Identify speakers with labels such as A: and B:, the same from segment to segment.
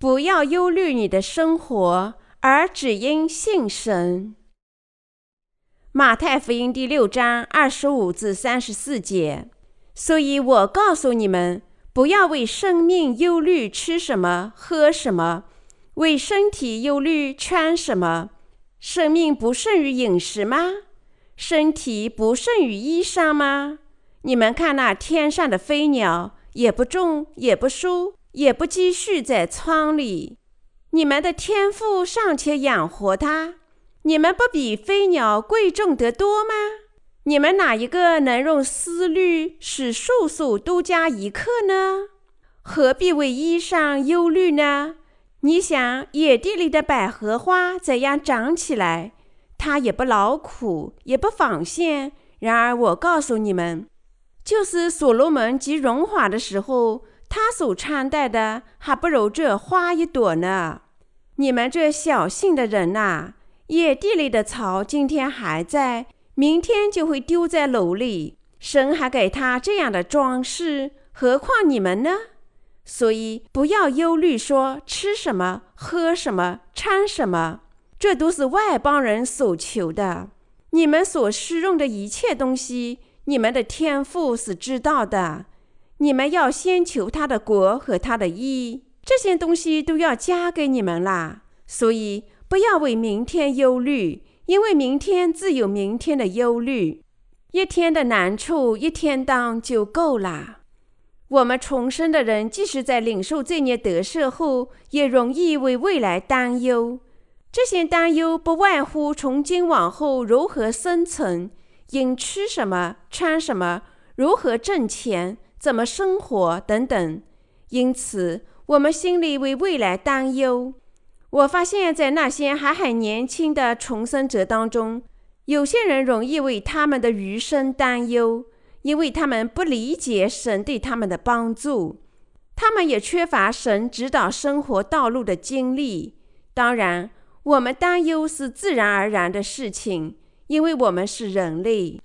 A: 不要忧虑你的生活，而只因信神。马太福音第六章二十五至三十四节。所以我告诉你们，不要为生命忧虑吃什么、喝什么；为身体忧虑穿什么。生命不胜于饮食吗？身体不胜于衣裳吗？你们看那天上的飞鸟，也不种，也不收，也不积蓄在仓里，你们的天赋尚且养活它，你们不比飞鸟贵重得多吗？你们哪一个能用思虑使寿数多加一刻呢？何必为衣裳忧虑呢？你想野地里的百合花怎样长起来？它也不劳苦，也不纺线。然而我告诉你们，就是所罗门极荣华的时候，他所穿戴的还不如这花一朵呢。你们这小信的人呐、野地里的草今天还在。明天就会丢在炉里，神还给他这样的装饰，何况你们呢？所以不要忧虑，说吃什么、喝什么、穿什么，这都是外邦人所求的。你们所使用的一切东西，你们的天赋是知道的。你们要先求他的国和他的义，这些东西都要加给你们啦。所以不要为明天忧虑。因为明天自有明天的忧虑，一天的难处一天当就够了。我们重生的人，即使在领受罪孽得赦后，也容易为未来担忧。这些担忧不外乎从今往后如何生存，应吃什么、穿什么，如何挣钱、怎么生活等等。因此，我们心里为未来担忧。我发现，在那些还很年轻的重生者当中，有些人容易为他们的余生担忧，因为他们不理解神对他们的帮助，他们也缺乏神指导生活道路的经历。当然，我们担忧是自然而然的事情，因为我们是人类，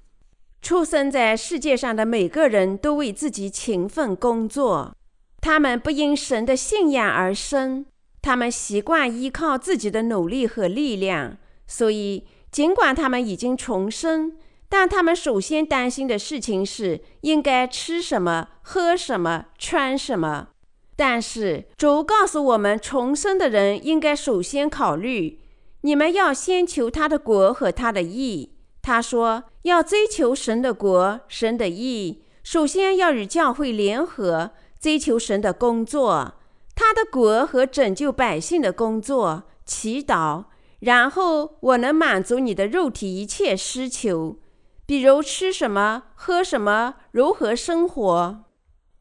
A: 出生在世界上的每个人都为自己勤奋工作，他们不因神的信仰而生。他们习惯依靠自己的努力和力量，所以尽管他们已经重生，但他们首先担心的事情是应该吃什么、喝什么、穿什么。但是主告诉我们，重生的人应该首先考虑：你们要先求他的国和他的义。他说要追求神的国、神的义，首先要与教会联合，追求神的工作。他的国和拯救百姓的工作，祈祷，然后我能满足你的肉体一切需求，比如吃什么、喝什么、如何生活。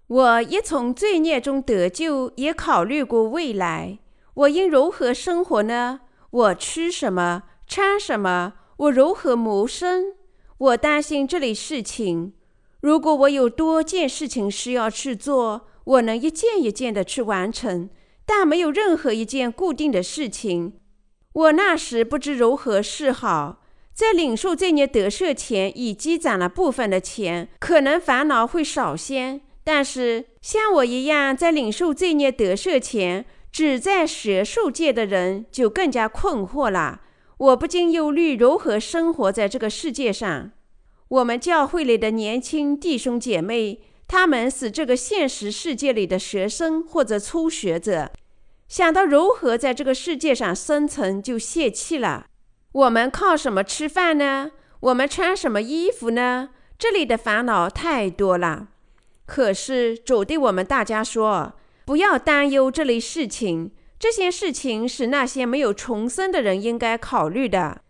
A: 我一从罪孽中得救，也考虑过未来，我应如何生活呢？我吃什么、穿什么？我如何谋生？我担心这类事情。如果我有多件事情需要去做，我能一件一件的去完成，但没有任何一件固定的事情。我那时不知如何是好，在领受罪孽得赦前已积攒了部分的钱，可能烦恼会少些。但是像我一样在领受罪孽得赦前只在学术界的人，就更加困惑了。我不禁忧虑如何生活在这个世界上。我们教会里的年轻弟兄姐妹。他们是这个现实世界里的学生或者初学者，想到如何在这个世界上生存就泄气了。我们靠什么吃饭呢？我们穿什么衣服呢？这里的烦恼太多了。可是主对我们大家说，不要担忧这类事情，这些事情是那些没有重生的人应该考虑的。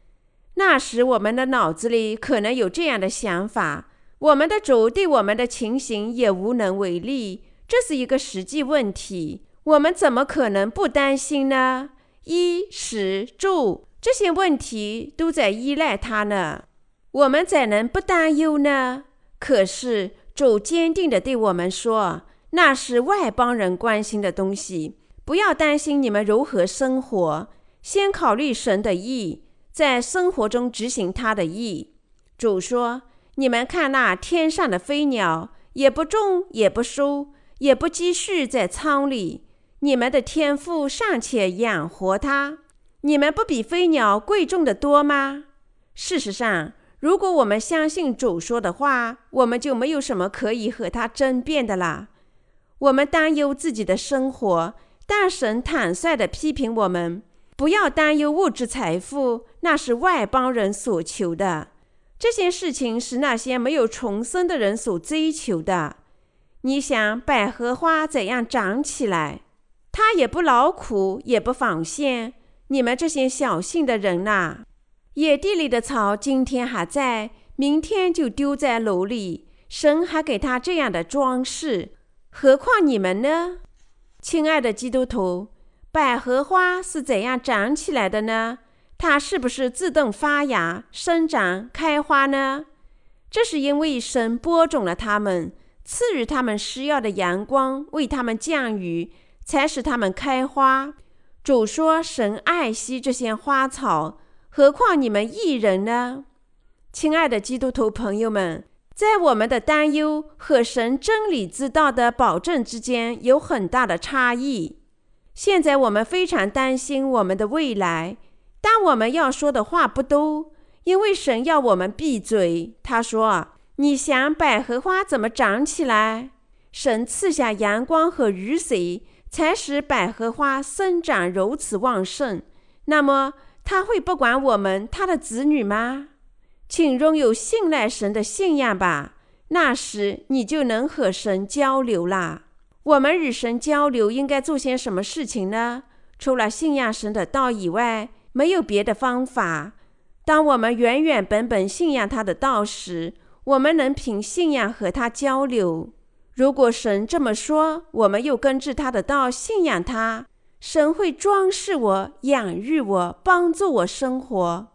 A: 那时我们的脑子里可能有这样的想法。我们的主对我们的情形也无能为力，这是一个实际问题。我们怎么可能不担心呢？衣食住这些问题都在依赖他呢，我们怎能不担忧呢？可是主坚定地对我们说：“那是外邦人关心的东西，不要担心你们如何生活，先考虑神的意，在生活中执行他的意。”主说。你们看那天上的飞鸟，也不种，也不收，也不积蓄在仓里。你们的天父尚且养活它，你们不比飞鸟贵重得多吗？事实上，如果我们相信主说的话，我们就没有什么可以和他争辩的了。我们担忧自己的生活，但神坦率地批评我们：不要担忧物质财富，那是外邦人所求的。这些事情是那些没有重生的人所追求的。你想百合花怎样长起来？它也不劳苦，也不纺线。你们这些小性的人呐、野地里的草今天还在，明天就丢在炉里。神还给他这样的装饰，何况你们呢？亲爱的基督徒，百合花是怎样长起来的呢？它是不是自动发芽、生长、开花呢？这是因为神播种了它们。赐予它们需要的阳光，为它们降雨，才使它们开花。主说：“神爱惜这些花草，何况你们一人呢？”亲爱的基督徒朋友们，在我们的担忧和神真理之道的保证之间有很大的差异。现在我们非常担心我们的未来，但我们要说的话不多，因为神要我们闭嘴。他说。你想百合花怎么长起来？神赐下阳光和雨水，才使百合花生长如此旺盛。那么他会不管我们他的子女吗？请拥有信赖神的信仰吧，那时你就能和神交流了。我们与神交流应该做些什么事情呢？除了信仰神的道以外，没有别的方法。当我们原原本本信仰他的道时，我们能凭信仰和他交流。如果神这么说，我们又根据他的道信仰他，神会装饰我、养育我、帮助我生活，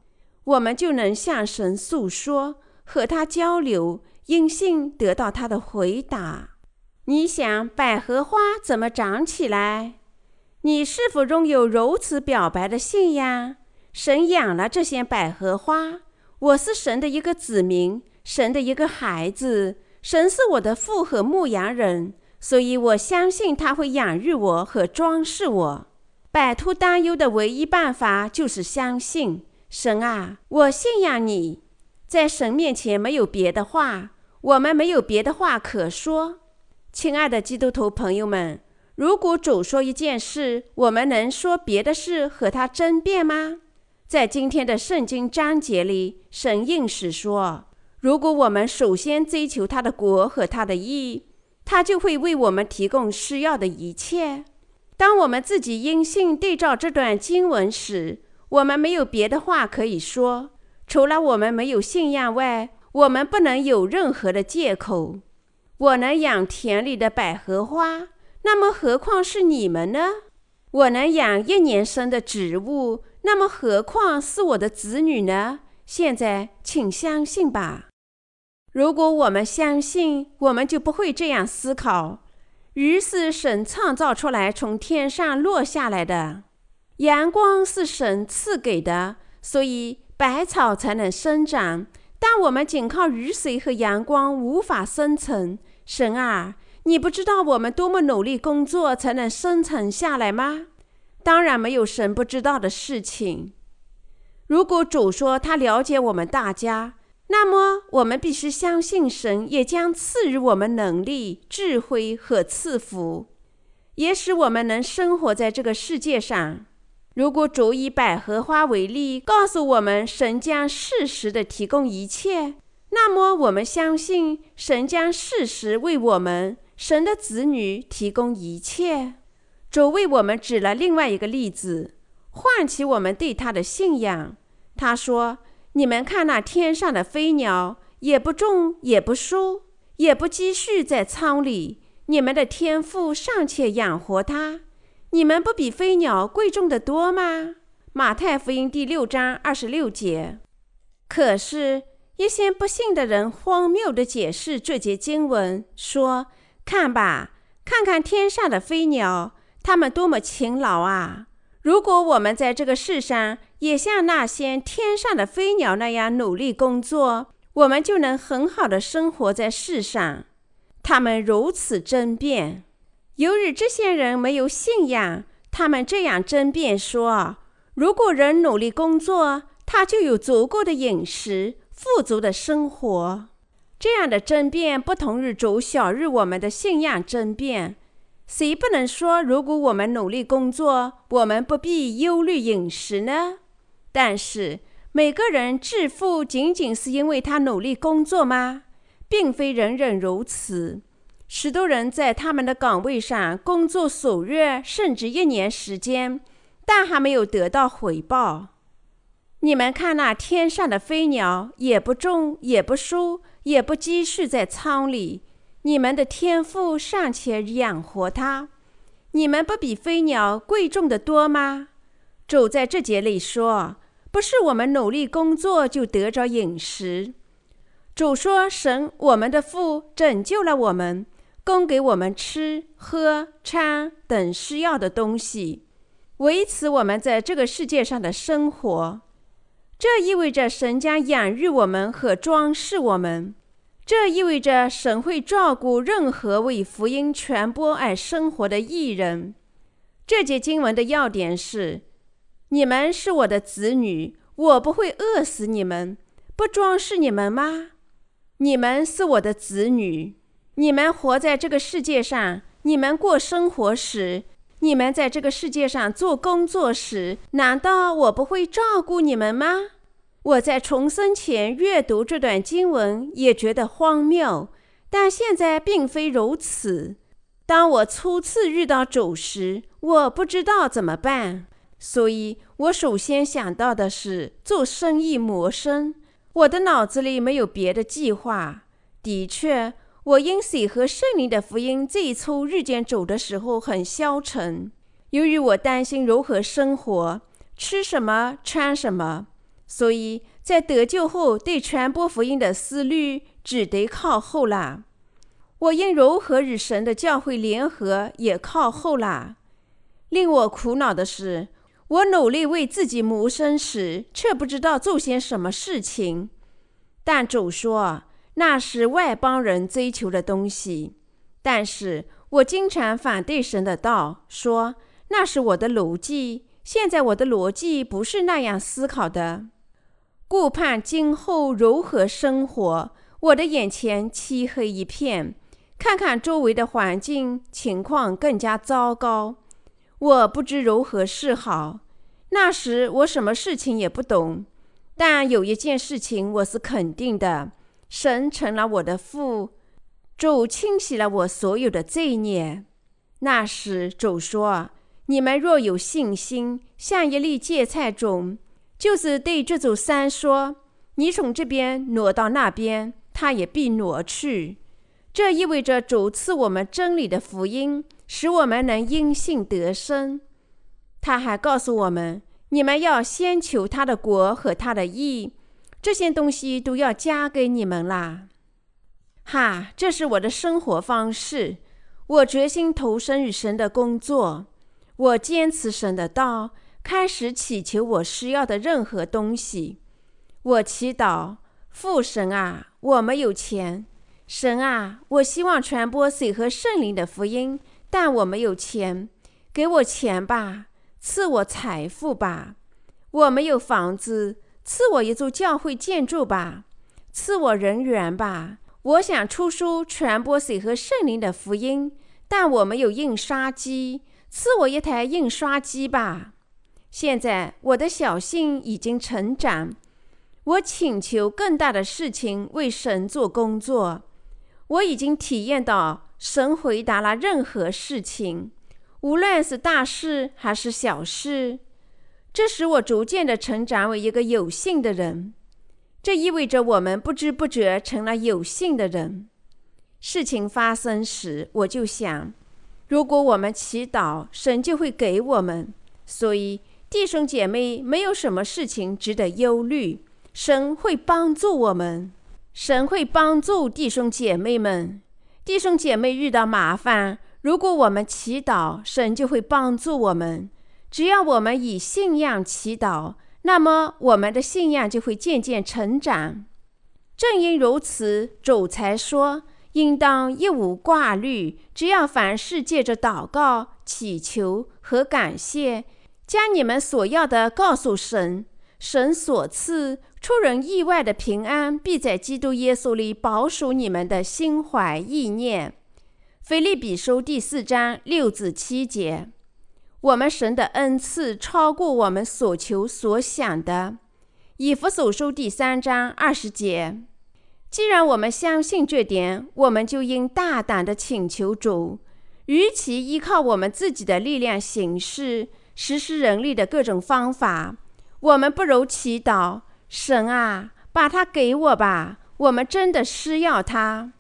A: 我们就能向神诉说，和他交流，因信得到他的回答。你想百合花怎么长起来？你是否拥有如此表白的信仰？神养了这些百合花，我是神的一个子民。神的一个孩子，神是我的父和牧羊人，所以我相信他会养育我和装饰我。摆脱担忧的唯一办法就是相信神啊！我信仰你，在神面前没有别的话，我们没有别的话可说。亲爱的基督徒朋友们，如果主说一件事，我们能说别的事和他争辩吗？在今天的圣经章节里，神应许说。如果我们首先追求他的国和他的义，他就会为我们提供需要的一切。当我们自己因信对照这段经文时，我们没有别的话可以说，除了我们没有信仰外，我们不能有任何的借口。我能养田里的百合花，那么何况是你们呢？我能养一年生的植物，那么何况是我的子女呢？现在，请相信吧。如果我们相信，我们就不会这样思考。雨是神创造出来，从天上落下来的；阳光是神赐给的，所以百草才能生长。但我们仅靠雨水和阳光无法生存。神啊，你不知道我们多么努力工作才能生存下来吗？当然没有神不知道的事情。如果主说他了解我们大家，那么我们必须相信神也将赐予我们能力、智慧和赐福，也使我们能生活在这个世界上。如果主以百合花为例，告诉我们神将适时地提供一切，那么我们相信神将适时为我们神的子女提供一切。主为我们指了另外一个例子。唤起我们对他的信仰。他说：“你们看那天上的飞鸟，也不种，也不收，也不积蓄在仓里。你们的天父尚且养活它，你们不比飞鸟贵重得多吗？”马太福音第六章二十六节。可是，一些不信的人荒谬地解释这节经文，说：“看吧，看看天上的飞鸟，它们多么勤劳啊！”如果我们在这个世上也像那些天上的飞鸟那样努力工作，我们就能很好的生活在世上。他们如此争辩，由于这些人没有信仰，他们这样争辩说：如果人努力工作，他就有足够的饮食、富足的生活。这样的争辩不同于主小日我们的信仰争辩。谁不能说，如果我们努力工作，我们不必忧虑饮食呢？但是，每个人致富仅仅是因为他努力工作吗？并非人人如此。许多人在他们的岗位上工作数月，甚至一年时间，但还没有得到回报。你们看那天上的飞鸟，也不种，也不收，也不积蓄在仓里。你们的天父尚且养活他，你们不比飞鸟贵重得多吗？主在这节里说，不是我们努力工作就得着饮食。主说，神我们的父拯救了我们，供给我们吃喝穿等需要的东西，维持我们在这个世界上的生活。这意味着神将养育我们和装饰我们。这意味着神会照顾任何为福音传播而生活的艺人。这节经文的要点是：你们是我的子女，我不会饿死你们，不装饰你们吗？你们是我的子女，你们活在这个世界上，你们过生活时，你们在这个世界上做工作时，难道我不会照顾你们吗？我在重生前阅读这段经文也觉得荒谬，但现在并非如此。当我初次遇到主时，我不知道怎么办，所以我首先想到的是做生意谋生。我的脑子里没有别的计划。的确，我因水和圣灵的福音最初日渐走的时候很消沉，由于我担心如何生活，吃什么，穿什么。所以在得救后，对传播福音的思虑只得靠后了。我因如何与神的教会联合，也靠后了。令我苦恼的是，我努力为自己谋生时，却不知道做些什么事情。但主说，那是外邦人追求的东西。但是我经常反对神的道，说那是我的逻辑。现在我的逻辑不是那样思考的。顾盼今后如何生活，我的眼前漆黑一片，看看周围的环境，情况更加糟糕。我不知如何是好。那时我什么事情也不懂，但有一件事情我是肯定的：神成了我的父，主清洗了我所有的罪孽。那时主说：“你们若有信心，像一粒芥菜种。”就是对这座山说：“你从这边挪到那边，它也必挪去。”这意味着主赐我们真理的福音，使我们能因信得生。他还告诉我们：“你们要先求他的国和他的义，这些东西都要加给你们啦。”哈，这是我的生活方式。我决心投身于神的工作，我坚持神的道。开始祈求我需要的任何东西。我祈祷父神啊，我没有钱。神啊，我希望传播水和圣灵的福音，但我没有钱。给我钱吧，赐我财富吧。我没有房子，赐我一座教会建筑吧。赐我人员吧。我想出书传播水和圣灵的福音，但我没有印刷机，赐我一台印刷机吧。现在我的小信已经成长，我请求更大的事情为神做工作。我已经体验到神回答了任何事情，无论是大事还是小事。这使我逐渐的成长为一个有信的人。这意味着我们不知不觉成了有信的人。事情发生时，我就想，如果我们祈祷，神就会给我们。所以。弟兄姐妹，没有什么事情值得忧虑。神会帮助我们，神会帮助弟兄姐妹们。弟兄姐妹遇到麻烦，如果我们祈祷，神就会帮助我们。只要我们以信仰祈祷，那么我们的信仰就会渐渐成长。正因如此，主才说应当一无挂虑，只要凡事借着祷告、祈求和感谢，将你们所要的告诉神。神所赐出人意外的平安，必在基督耶稣里保守你们的心怀意念。腓立比书第四章六至七节。我们神的恩赐超过我们所求所想的。以弗所书第三章二十节。既然我们相信这点，我们就应大胆地请求主。与其依靠我们自己的力量行事，实施人力的各种方法，我们不如祈祷：神啊，把它给我吧！我们真的需要它。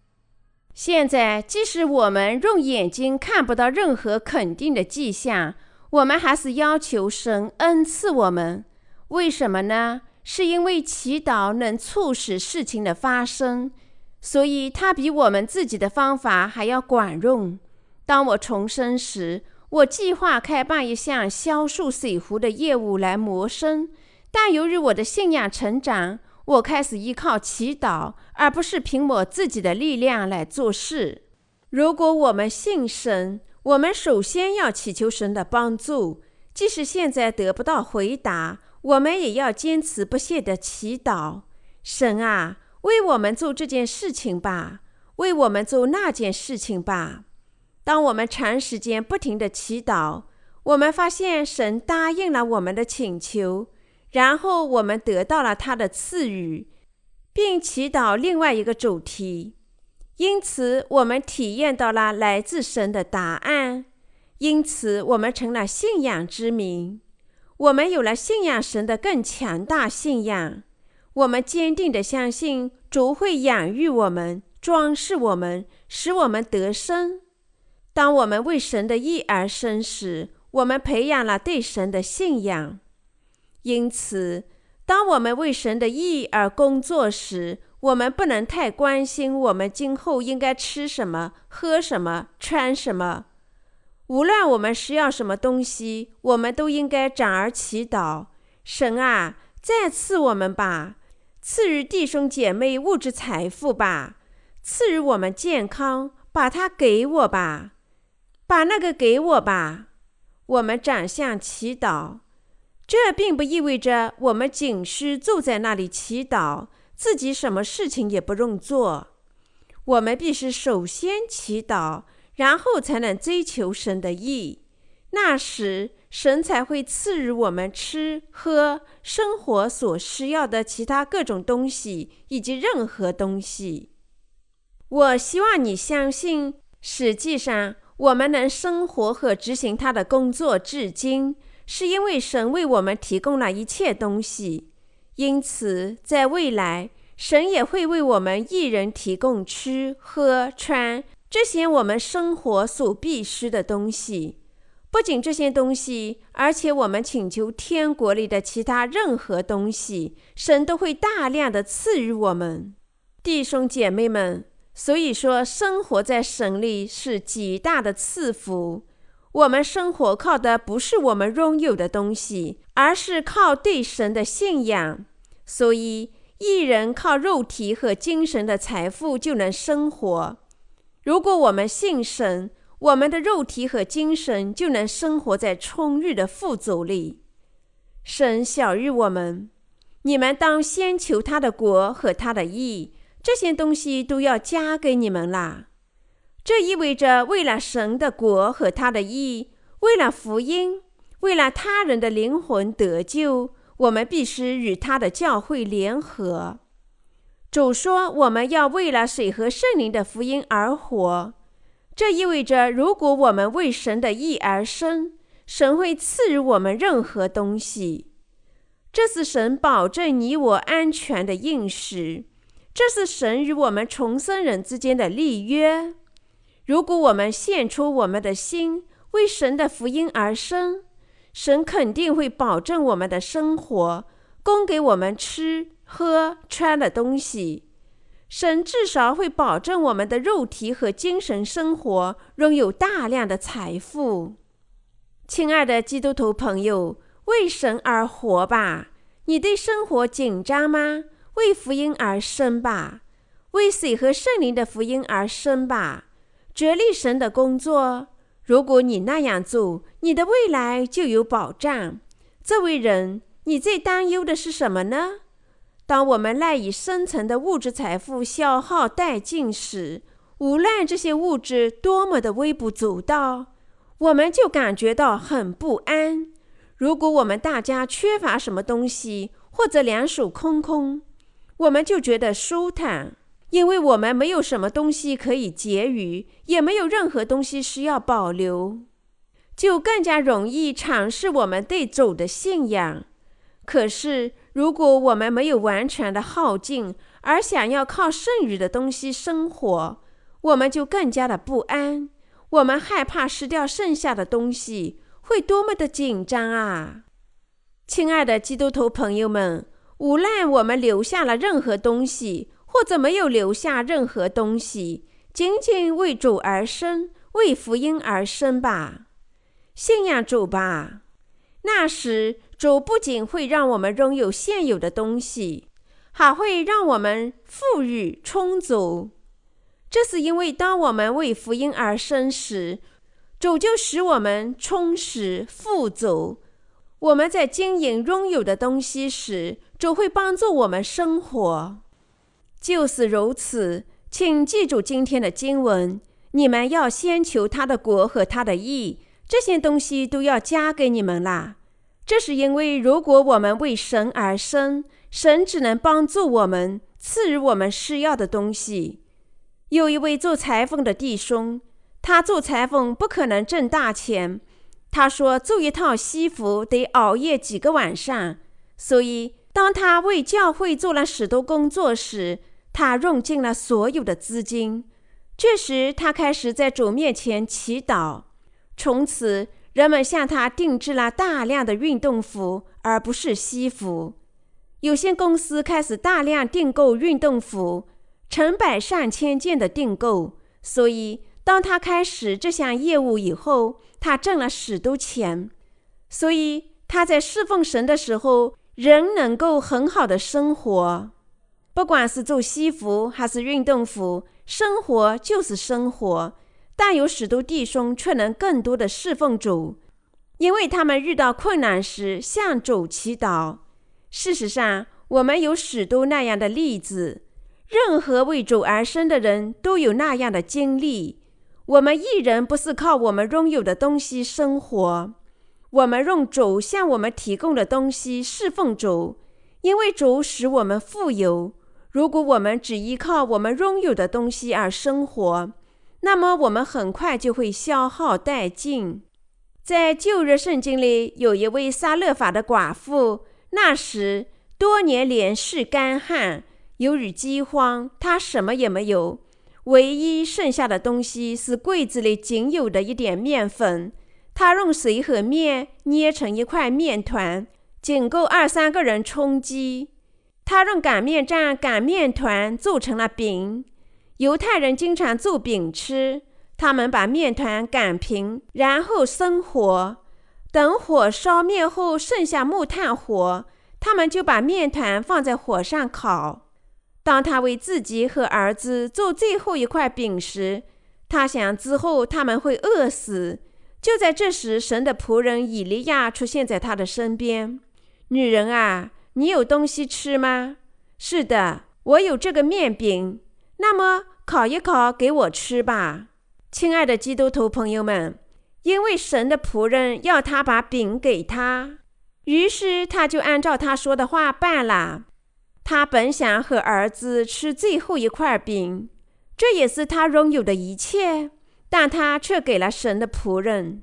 A: 现在，即使我们用眼睛看不到任何肯定的迹象，我们还是要求神恩赐我们。为什么呢？是因为祈祷能促使事情的发生，所以它比我们自己的方法还要管用。当我重生时，我计划开办一项销售水壶的业务来谋生，但由于我的信仰成长，我开始依靠祈祷，而不是凭我自己的力量来做事。如果我们信神，我们首先要祈求神的帮助，即使现在得不到回答。我们也要坚持不懈地祈祷，神啊，为我们做这件事情吧，为我们做那件事情吧。当我们长时间不停地祈祷，我们发现神答应了我们的请求，然后我们得到了他的赐予，并祈祷另外一个主题，因此我们体验到了来自神的答案，因此我们成了信仰之民。我们有了信仰神的更强大信仰，我们坚定地相信主会养育我们、装饰我们，使我们得生。当我们为神的义而生时，我们培养了对神的信仰。因此，当我们为神的义而工作时，我们不能太关心我们今后应该吃什么、喝什么、穿什么。无论我们需要什么东西，我们都应该转而祈祷：神啊，再赐我们吧，赐予弟兄姐妹物质财富吧，赐予我们健康，把它给我吧，把那个给我吧。我们转向祈祷，这并不意味着我们仅需坐在那里祈祷，自己什么事情也不用做。我们必须首先祈祷。然后才能追求神的义，那时神才会赐予我们吃喝生活所需要的其他各种东西，以及任何东西。我希望你相信，实际上我们能生活和执行他的工作至今，是因为神为我们提供了一切东西。因此，在未来，神也会为我们一人提供吃喝穿。这些我们生活所必需的东西，不仅这些东西，而且我们请求天国里的其他任何东西，神都会大量的赐予我们。弟兄姐妹们，所以说生活在神里是极大的赐福。我们生活靠的不是我们拥有的东西，而是靠对神的信仰。所以，一人靠肉体和精神的财富就能生活。如果我们信神，我们的肉体和精神就能生活在充裕的富足里。神晓諭我们：你们当先求他的国和他的义，这些东西都要加给你们啦。这意味着，为了神的国和他的义，为了福音，为了他人的灵魂得救，我们必须与他的教会联合。主说：“我们要为了水和圣灵的福音而活。”这意味着，如果我们为神的义而生，神会赐予我们任何东西。这是神保证你我安全的应许。这是神与我们重生人之间的立约。如果我们献出我们的心，为神的福音而生，神肯定会保证我们的生活，供给我们吃。喝穿的东西，神至少会保证我们的肉体和精神生活拥有大量的财富。亲爱的基督徒朋友，为神而活吧！你对生活紧张吗？为福音而生吧！为水和圣灵的福音而生吧，着力神的工作。如果你那样做，你的未来就有保障。这位人，你最担忧的是什么呢？当我们赖以生存的物质财富消耗殆尽时，无论这些物质多么的微不足道，我们就感觉到很不安。如果我们大家缺乏什么东西，或者两手空空，我们就觉得舒坦，因为我们没有什么东西可以结余，也没有任何东西需要保留，就更加容易尝试我们对主的信仰。可是，如果我们没有完全的耗尽，而想要靠剩余的东西生活，我们就更加的不安。我们害怕失掉剩下的东西，会多么的紧张啊！亲爱的基督徒朋友们，无论我们留下了任何东西，或者没有留下任何东西，仅仅为主而生，为福音而生吧，信仰主吧。那时，主不仅会让我们拥有现有的东西，还会让我们富裕充足。这是因为，当我们为福音而生时，主就使我们充实富足。我们在经营拥有的东西时，主会帮助我们生活。就是如此，请记住今天的经文：你们要先求他的国和他的义，这些东西都要加给你们啦。这是因为，如果我们为神而生，神只能帮助我们，赐予我们需要的东西。有一位做裁缝的弟兄，他做裁缝不可能挣大钱。他说：“做一套西服得熬夜几个晚上，所以当他为教会做了许多工作时，他用尽了所有的资金。这时，他开始在主面前祈祷。从此，人们向他定制了大量的运动服，而不是西服。有些公司开始大量订购运动服，成百上千件的订购。所以，当他开始这项业务以后，他挣了许多钱，所以他在侍奉神的时候仍能够很好的生活。不管是做西服还是运动服，生活就是生活。但有许多弟兄却能更多的侍奉主，因为他们遇到困难时向主祈祷。事实上，我们有许多那样的例子，任何为主而生的人都有那样的经历。我们一人不是靠我们拥有的东西生活，我们用主向我们提供的东西侍奉主，因为主使我们富有。如果我们只依靠我们拥有的东西而生活，那么我们很快就会消耗殆尽。在旧约圣经里，有一位撒勒法的寡妇，那时多年连续干旱，由于饥荒，她什么也没有。唯一剩下的东西是柜子里仅有的一点面粉。她用水和面捏成一块面团，仅够二三个人充饥。他用擀面杖擀面团，做成了饼。犹太人经常做饼吃，他们把面团擀平，然后生火。等火烧灭后，剩下木炭火，他们就把面团放在火上烤。当他为自己和儿子做最后一块饼时，他想之后他们会饿死。就在这时，神的仆人以利亚出现在他的身边。女人啊，你有东西吃吗？是的，我有这个面饼。那么烤一烤给我吃吧，亲爱的基督徒朋友们。因为神的仆人要他把饼给他，于是他就按照他说的话办了。他本想和儿子吃最后一块饼，这也是他拥有的一切，但他却给了神的仆人。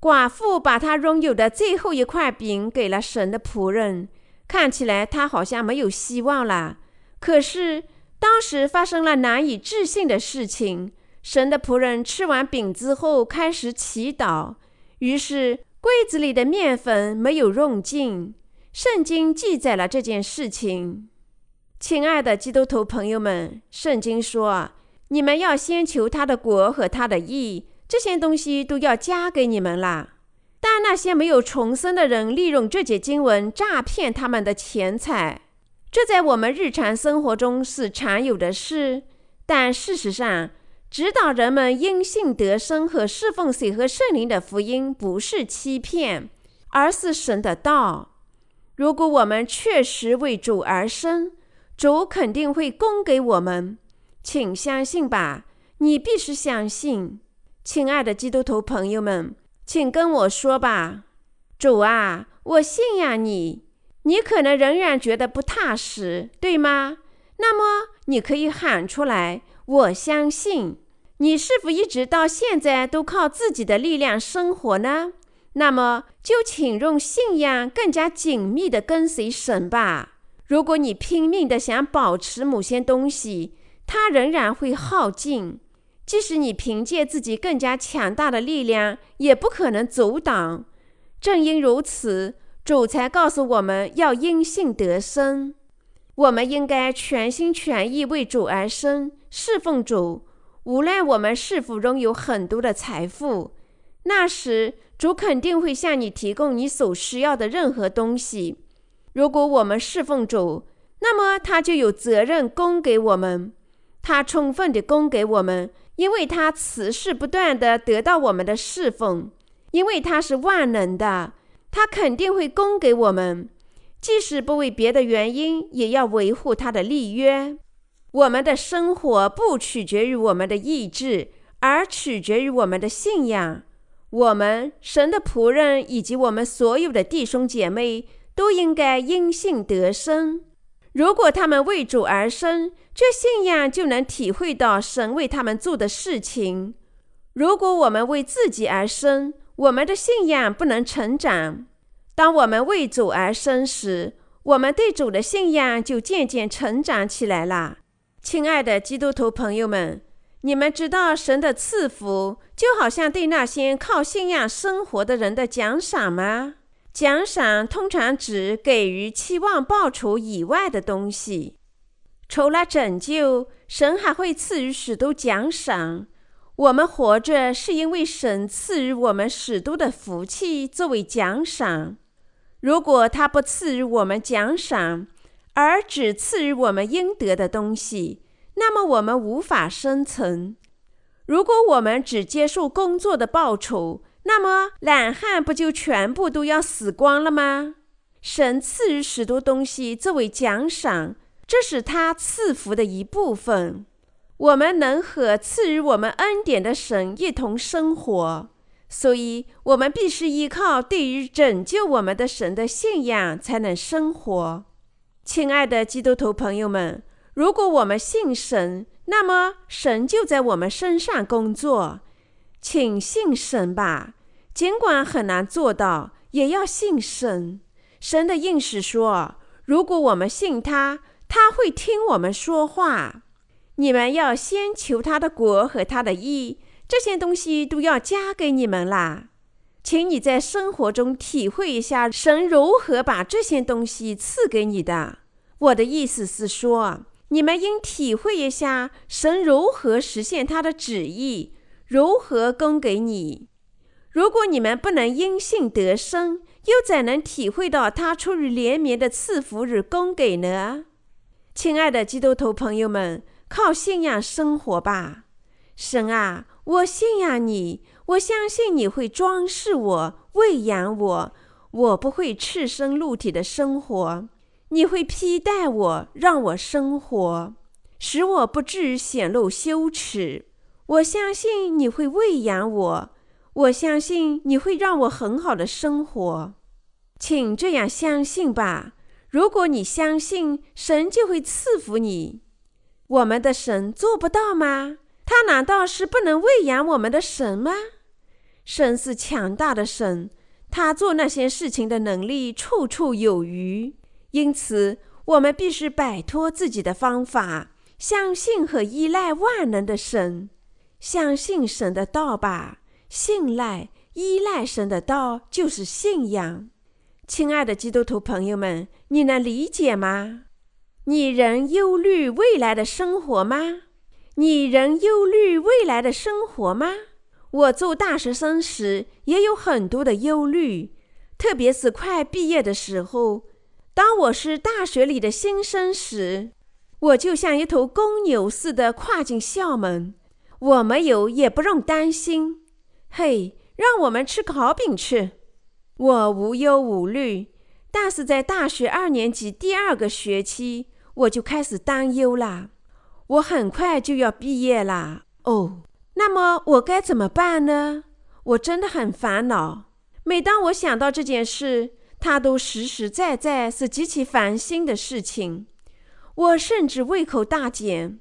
A: 寡妇把他拥有的最后一块饼给了神的仆人，看起来他好像没有希望了。可是当时发生了难以置信的事情：神的仆人吃完饼之后开始祈祷，于是柜子里的面粉没有用尽。圣经记载了这件事情，亲爱的基督徒朋友们，圣经说：“你们要先求他的国和他的义，这些东西都要加给你们了。”但那些没有重生的人利用这节经文诈骗他们的钱财。这在我们日常生活中是常有的事，但事实上，指导人们因信得生和侍奉水和圣灵的福音，不是欺骗，而是神的道。如果我们确实为主而生，主肯定会供给我们。请相信吧，你必须相信。亲爱的基督徒朋友们，请跟我说吧，主啊，我信仰你。你可能仍然觉得不踏实，对吗？那么你可以喊出来：“我相信。”你是否一直到现在都靠自己的力量生活呢？那么就请用信仰更加紧密地跟随神吧。如果你拼命地想保持某些东西，它仍然会耗尽。即使你凭借自己更加强大的力量，也不可能阻挡。正因如此，主才告诉我们要因信得生，我们应该全心全意为主而生，侍奉主。无论我们是否拥有很多的财富，那时主肯定会向你提供你所需要的任何东西。如果我们侍奉主，那么他就有责任供给我们，他充分地供给我们，因为他持续不断地得到我们的侍奉，因为他是万能的。他肯定会供给我们，即使不为别的原因，也要维护他的立约。我们的生活不取决于我们的意志，而取决于我们的信仰。我们神的仆人以及我们所有的弟兄姐妹都应该因信得生。如果他们为主而生，这信仰就能体会到神为他们做的事情。如果我们为自己而生，我们的信仰不能成长。当我们为主而生时，我们对主的信仰就渐渐成长起来了。亲爱的基督徒朋友们，你们知道神的赐福就好像对那些靠信仰生活的人的奖赏吗？奖赏通常指给予期望报酬以外的东西。除了拯救，神还会赐予许多奖赏。我们活着是因为神赐予我们许多的福气作为奖赏。如果他不赐予我们奖赏，而只赐予我们应得的东西，那么我们无法生存。如果我们只接受工作的报酬，那么懒汉不就全部都要死光了吗？神赐予许多东西作为奖赏，这是他赐福的一部分。我们能和赐予我们恩典的神一同生活，所以我们必须依靠对于拯救我们的神的信仰才能生活。亲爱的基督徒朋友们，如果我们信神，那么神就在我们身上工作。请信神吧，尽管很难做到，也要信神。神的应许说，如果我们信他，他会听我们说话。你们要先求他的国和他的义，这些东西都要加给你们啦。请你在生活中体会一下神如何把这些东西赐给你的。我的意思是说，你们应体会一下神如何实现他的旨意，如何供给你。如果你们不能因信得生，又怎能体会到他出于怜悯的赐福与供给呢？亲爱的基督徒朋友们。靠信仰生活吧，神啊，我信仰你，我相信你会装饰我、喂养我，我不会赤身露体的生活，你会披戴我，让我生活，使我不至于显露羞耻。我相信你会喂养我，我相信你会让我很好的生活，请这样相信吧。如果你相信，神就会赐福你。我们的神做不到吗？他难道是不能喂养我们的神吗？神是强大的神，他做那些事情的能力绰绰有余。因此，我们必须摆脱自己的方法，相信和依赖万能的神，相信神的道吧。信赖、依赖神的道就是信仰。亲爱的基督徒朋友们，你能理解吗？你仍忧虑未来的生活吗？你仍忧虑未来的生活吗？我做大学生时也有很多的忧虑，特别是快毕业的时候，当我是大学里的新生时，我就像一头公牛似的跨进校门。我没有，也不用担心。嘿，让我们吃烤饼吃。我无忧无虑。但是在大学二年级第二个学期，我就开始担忧了。我很快就要毕业了。哦，那么我该怎么办呢？我真的很烦恼。每当我想到这件事，它都实实在在是极其烦心的事情。我甚至胃口大减。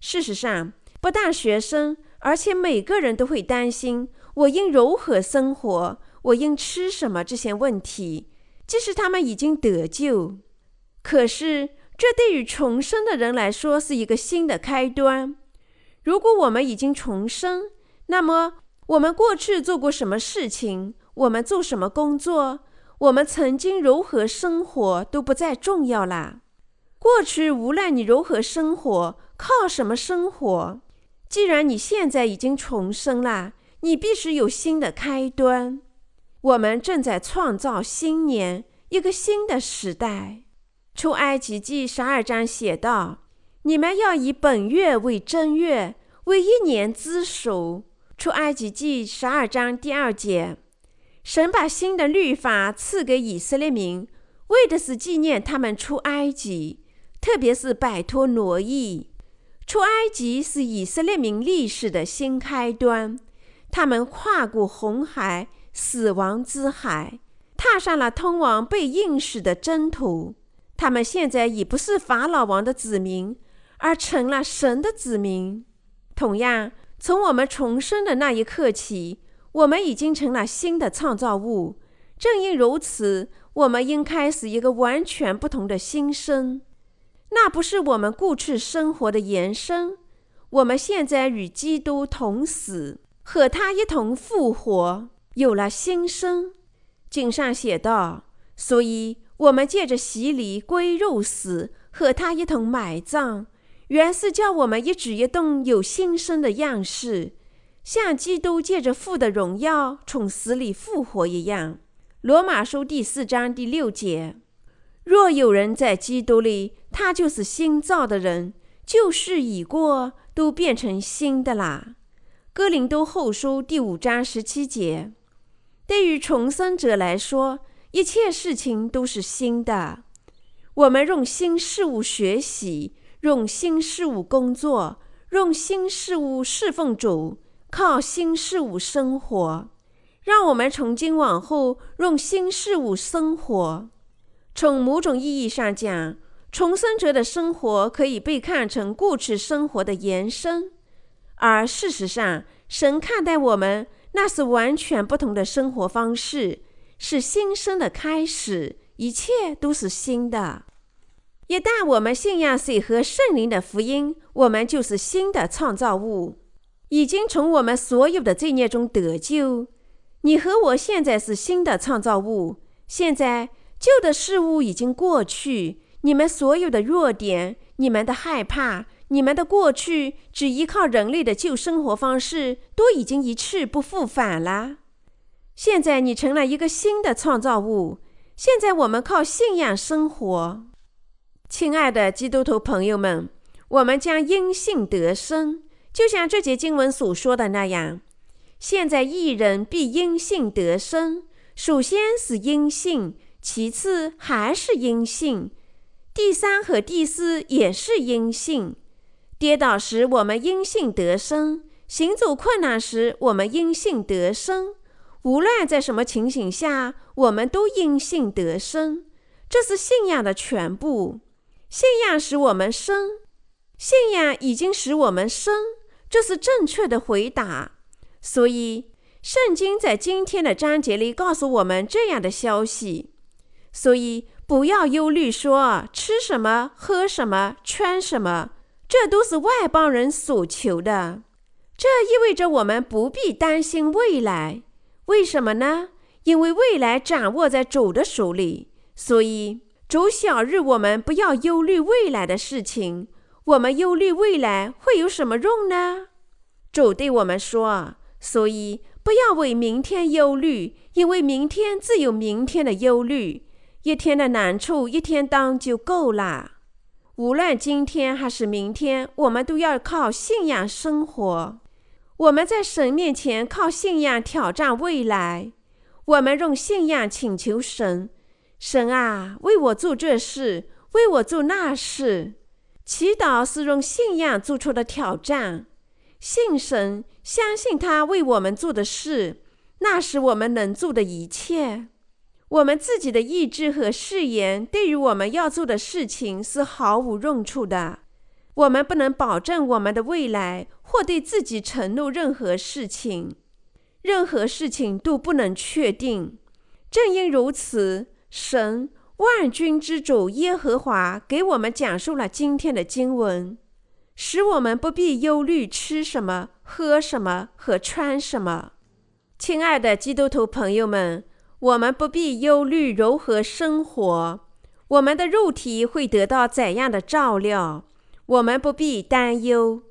A: 事实上，不但学生，而且每个人都会担心我应如何生活，我应吃什么这些问题。即使他们已经得救，可是这对于重生的人来说是一个新的开端。如果我们已经重生，那么我们过去做过什么事情，我们做什么工作，我们曾经如何生活都不再重要了。过去无论你如何生活，靠什么生活，既然你现在已经重生了，你必须有新的开端。我们正在创造新年，一个新的时代。出埃及记十二章写道：“你们要以本月为正月，为一年之首。”出埃及记十二章第二节，神把新的律法赐给以色列民，为的是纪念他们出埃及，特别是摆脱奴役。出埃及是以色列民历史的新开端，他们跨过红海。死亡之海，踏上了通往被应许的征途。他们现在已不是法老王的子民，而成了神的子民。同样，从我们重生的那一刻起，我们已经成了新的创造物。正因如此，我们应开始一个完全不同的新生。那不是我们过去生活的延伸。我们现在与基督同死，和他一同复活。有了新生，经上写道：“所以我们借着洗礼归入死，和他一同埋葬，原是叫我们一举一动有新生的样式，像基督借着父的荣耀从死里复活一样。”罗马书第四章第六节：“若有人在基督里，他就是新造的人，旧事已过，都变成新的啦。”哥林多后书第五章十七节。对于重生者来说，一切事情都是新的。我们用新事物学习，用新事物工作，用新事物侍奉主，靠新事物生活。让我们从今往后用新事物生活。从某种意义上讲，重生者的生活可以被看成过去生活的延伸，而事实上，神看待我们。那是完全不同的生活方式，是新生的开始，一切都是新的。一旦我们信仰水和圣灵的福音，我们就是新的创造物，已经从我们所有的罪孽中得救。你和我现在是新的创造物，现在旧的事物已经过去，你们所有的弱点，你们的害怕。你们的过去只依靠人类的旧生活方式，都已经一去不复返了。现在你成了一个新的创造物。现在我们靠信仰生活。亲爱的基督徒朋友们，我们将因信得生，就像这节经文所说的那样。现在一人必因信得生，首先是因信，其次还是因信，第三和第四也是因信。跌倒时，我们因信得生；行走困难时，我们因信得生。无论在什么情形下，我们都因信得生。这是信仰的全部。信仰使我们生，信仰已经使我们生，这是正确的回答。所以，圣经在今天的章节里告诉我们这样的消息。所以，不要忧虑说吃什么、喝什么、穿什么。这都是外邦人所求的，这意味着我们不必担心未来。为什么呢？因为未来掌握在主的手里，所以主小日我们不要忧虑未来的事情。我们忧虑未来会有什么用呢？主对我们说：“所以不要为明天忧虑，因为明天自有明天的忧虑。一天的难处一天当就够了。无论今天还是明天，我们都要靠信仰生活。我们在神面前靠信仰挑战未来。我们用信仰请求神：神啊，为我做这事，为我做那事。祈祷是用信仰做出的挑战。信神，相信他为我们做的事，那是我们能做的一切。我们自己的意志和誓言，对于我们要做的事情是毫无用处的。我们不能保证我们的未来，或对自己承诺任何事情。任何事情都不能确定。正因如此，神万军之主耶和华给我们讲述了今天的经文，使我们不必忧虑吃什么、喝什么和穿什么。亲爱的基督徒朋友们。我们不必忧虑如何生活，我们的肉体会得到怎样的照料，我们不必担忧。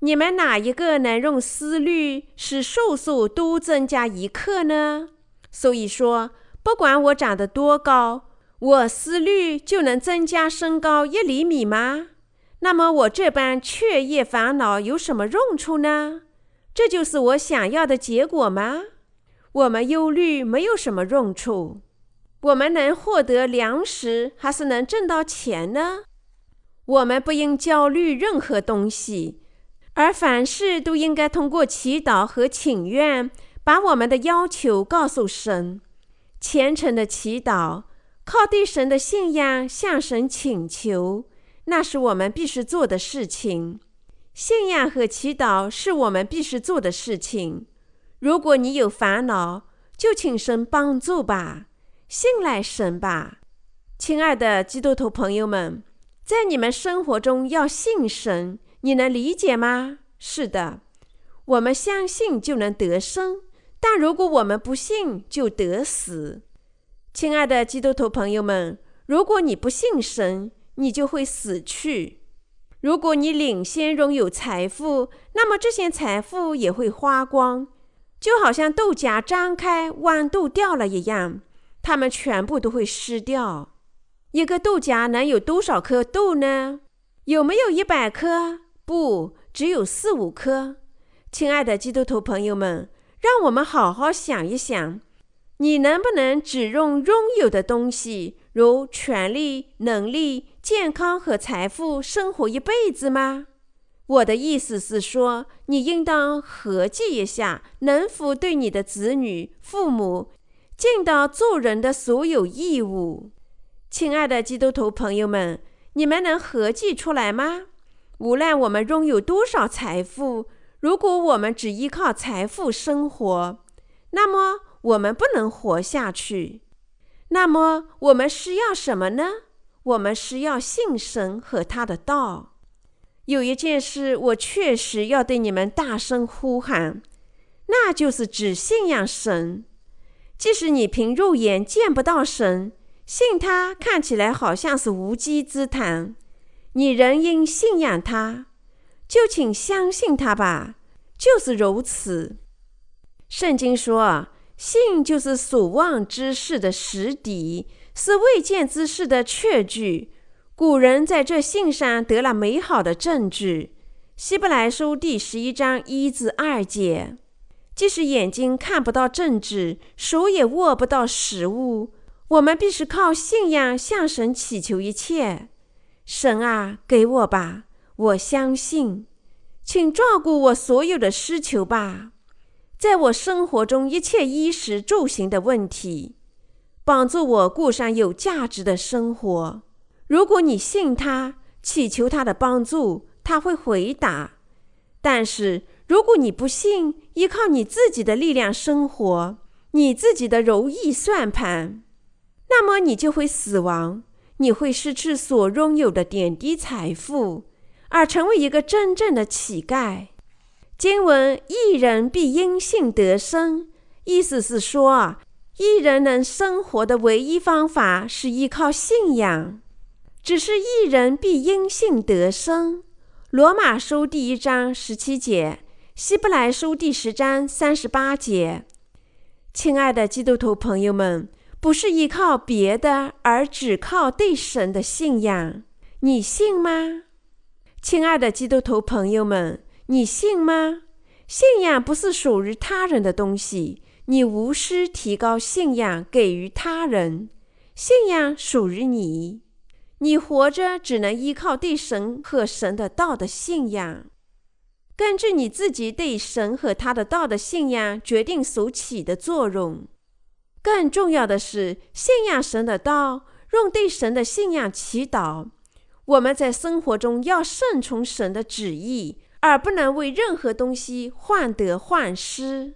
A: 你们哪一个能用思虑使寿数多增加一刻呢？所以说，不管我长得多高，我思虑就能增加身高一厘米吗？那么我这般彻夜烦恼有什么用处呢？这就是我想要的结果吗？我们忧虑没有什么用处。我们能获得粮食，还是能挣到钱呢？我们不应焦虑任何东西，而凡事都应该通过祈祷和请愿，把我们的要求告诉神。虔诚的祈祷，靠对神的信仰向神请求，那是我们必须做的事情。信仰和祈祷是我们必须做的事情。如果你有烦恼，就请神帮助吧，信赖神吧，亲爱的基督徒朋友们，在你们生活中要信神，你能理解吗？是的，我们相信就能得生，但如果我们不信，就得死。亲爱的基督徒朋友们，如果你不信神，你就会死去。如果你领先拥有财富，那么这些财富也会花光。就好像豆荚张开，豌豆掉了一样，它们全部都会失掉。一个豆荚能有多少颗豆呢？有没有一百颗？不，只有四五颗。亲爱的基督徒朋友们，让我们好好想一想：你能不能只用拥有的东西，如权力、能力、健康和财富，生活一辈子吗？我的意思是说，你应当合计一下，能否对你的子女、父母尽到做人的所有义务。亲爱的基督徒朋友们，你们能合计出来吗？无论我们拥有多少财富，如果我们只依靠财富生活，那么我们不能活下去。那么我们需要什么呢？我们需要信神和他的道。有一件事，我确实要对你们大声呼喊，那就是只信仰神。即使你凭肉眼见不到神，信他看起来好像是无稽之谈，你仍应信仰他。就请相信他吧，就是如此。圣经说：“信就是所望之事的实底，是未见之事的确据。”古人在这信上得了美好的证据。希伯来书第十一章一至二节，即使眼睛看不到证据，手也握不到实物，我们必须靠信仰向神祈求一切。神啊，给我吧，我相信，请照顾我所有的需求吧，在我生活中一切衣食住行的问题，帮助我过上有价值的生活。如果你信他，祈求他的帮助，他会回答；但是如果你不信，依靠你自己的力量生活，你自己的如意算盘，那么你就会死亡，你会失去所拥有的点滴财富，而成为一个真正的乞丐。经文“一人必因信得生”，意思是说，一人能生活的唯一方法是依靠信仰。只是一人必因信得生。罗马书第一章十七节，希伯来书第十章三十八节。亲爱的基督徒朋友们，不是依靠别的，而只靠对神的信仰。你信吗？亲爱的基督徒朋友们，你信吗？信仰不是属于他人的东西，你无需提高信仰给予他人。信仰属于你，你活着只能依靠对神和神的道的信仰。根据你自己对神和他的道的信仰，决定所起的作用。更重要的是，信仰神的道，用对神的信仰祈祷。我们在生活中要顺从神的旨意。而不能为任何东西患得患失。